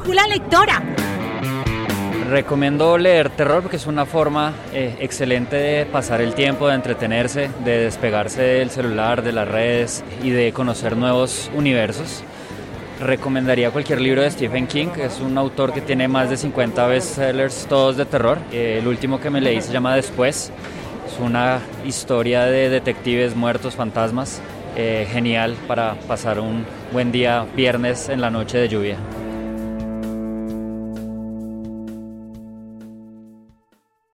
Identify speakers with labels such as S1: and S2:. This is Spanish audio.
S1: brújula lectora.
S2: Recomiendo leer terror porque es una forma eh, excelente de pasar el tiempo, de entretenerse, de despegarse del celular, de las redes y de conocer nuevos universos. Recomendaría cualquier libro de Stephen King, es un autor que tiene más de 50 bestsellers, todos de terror. Eh, el último que me leí se llama Después. Es una historia de detectives muertos, fantasmas, eh, genial para pasar un buen día viernes en la noche de lluvia.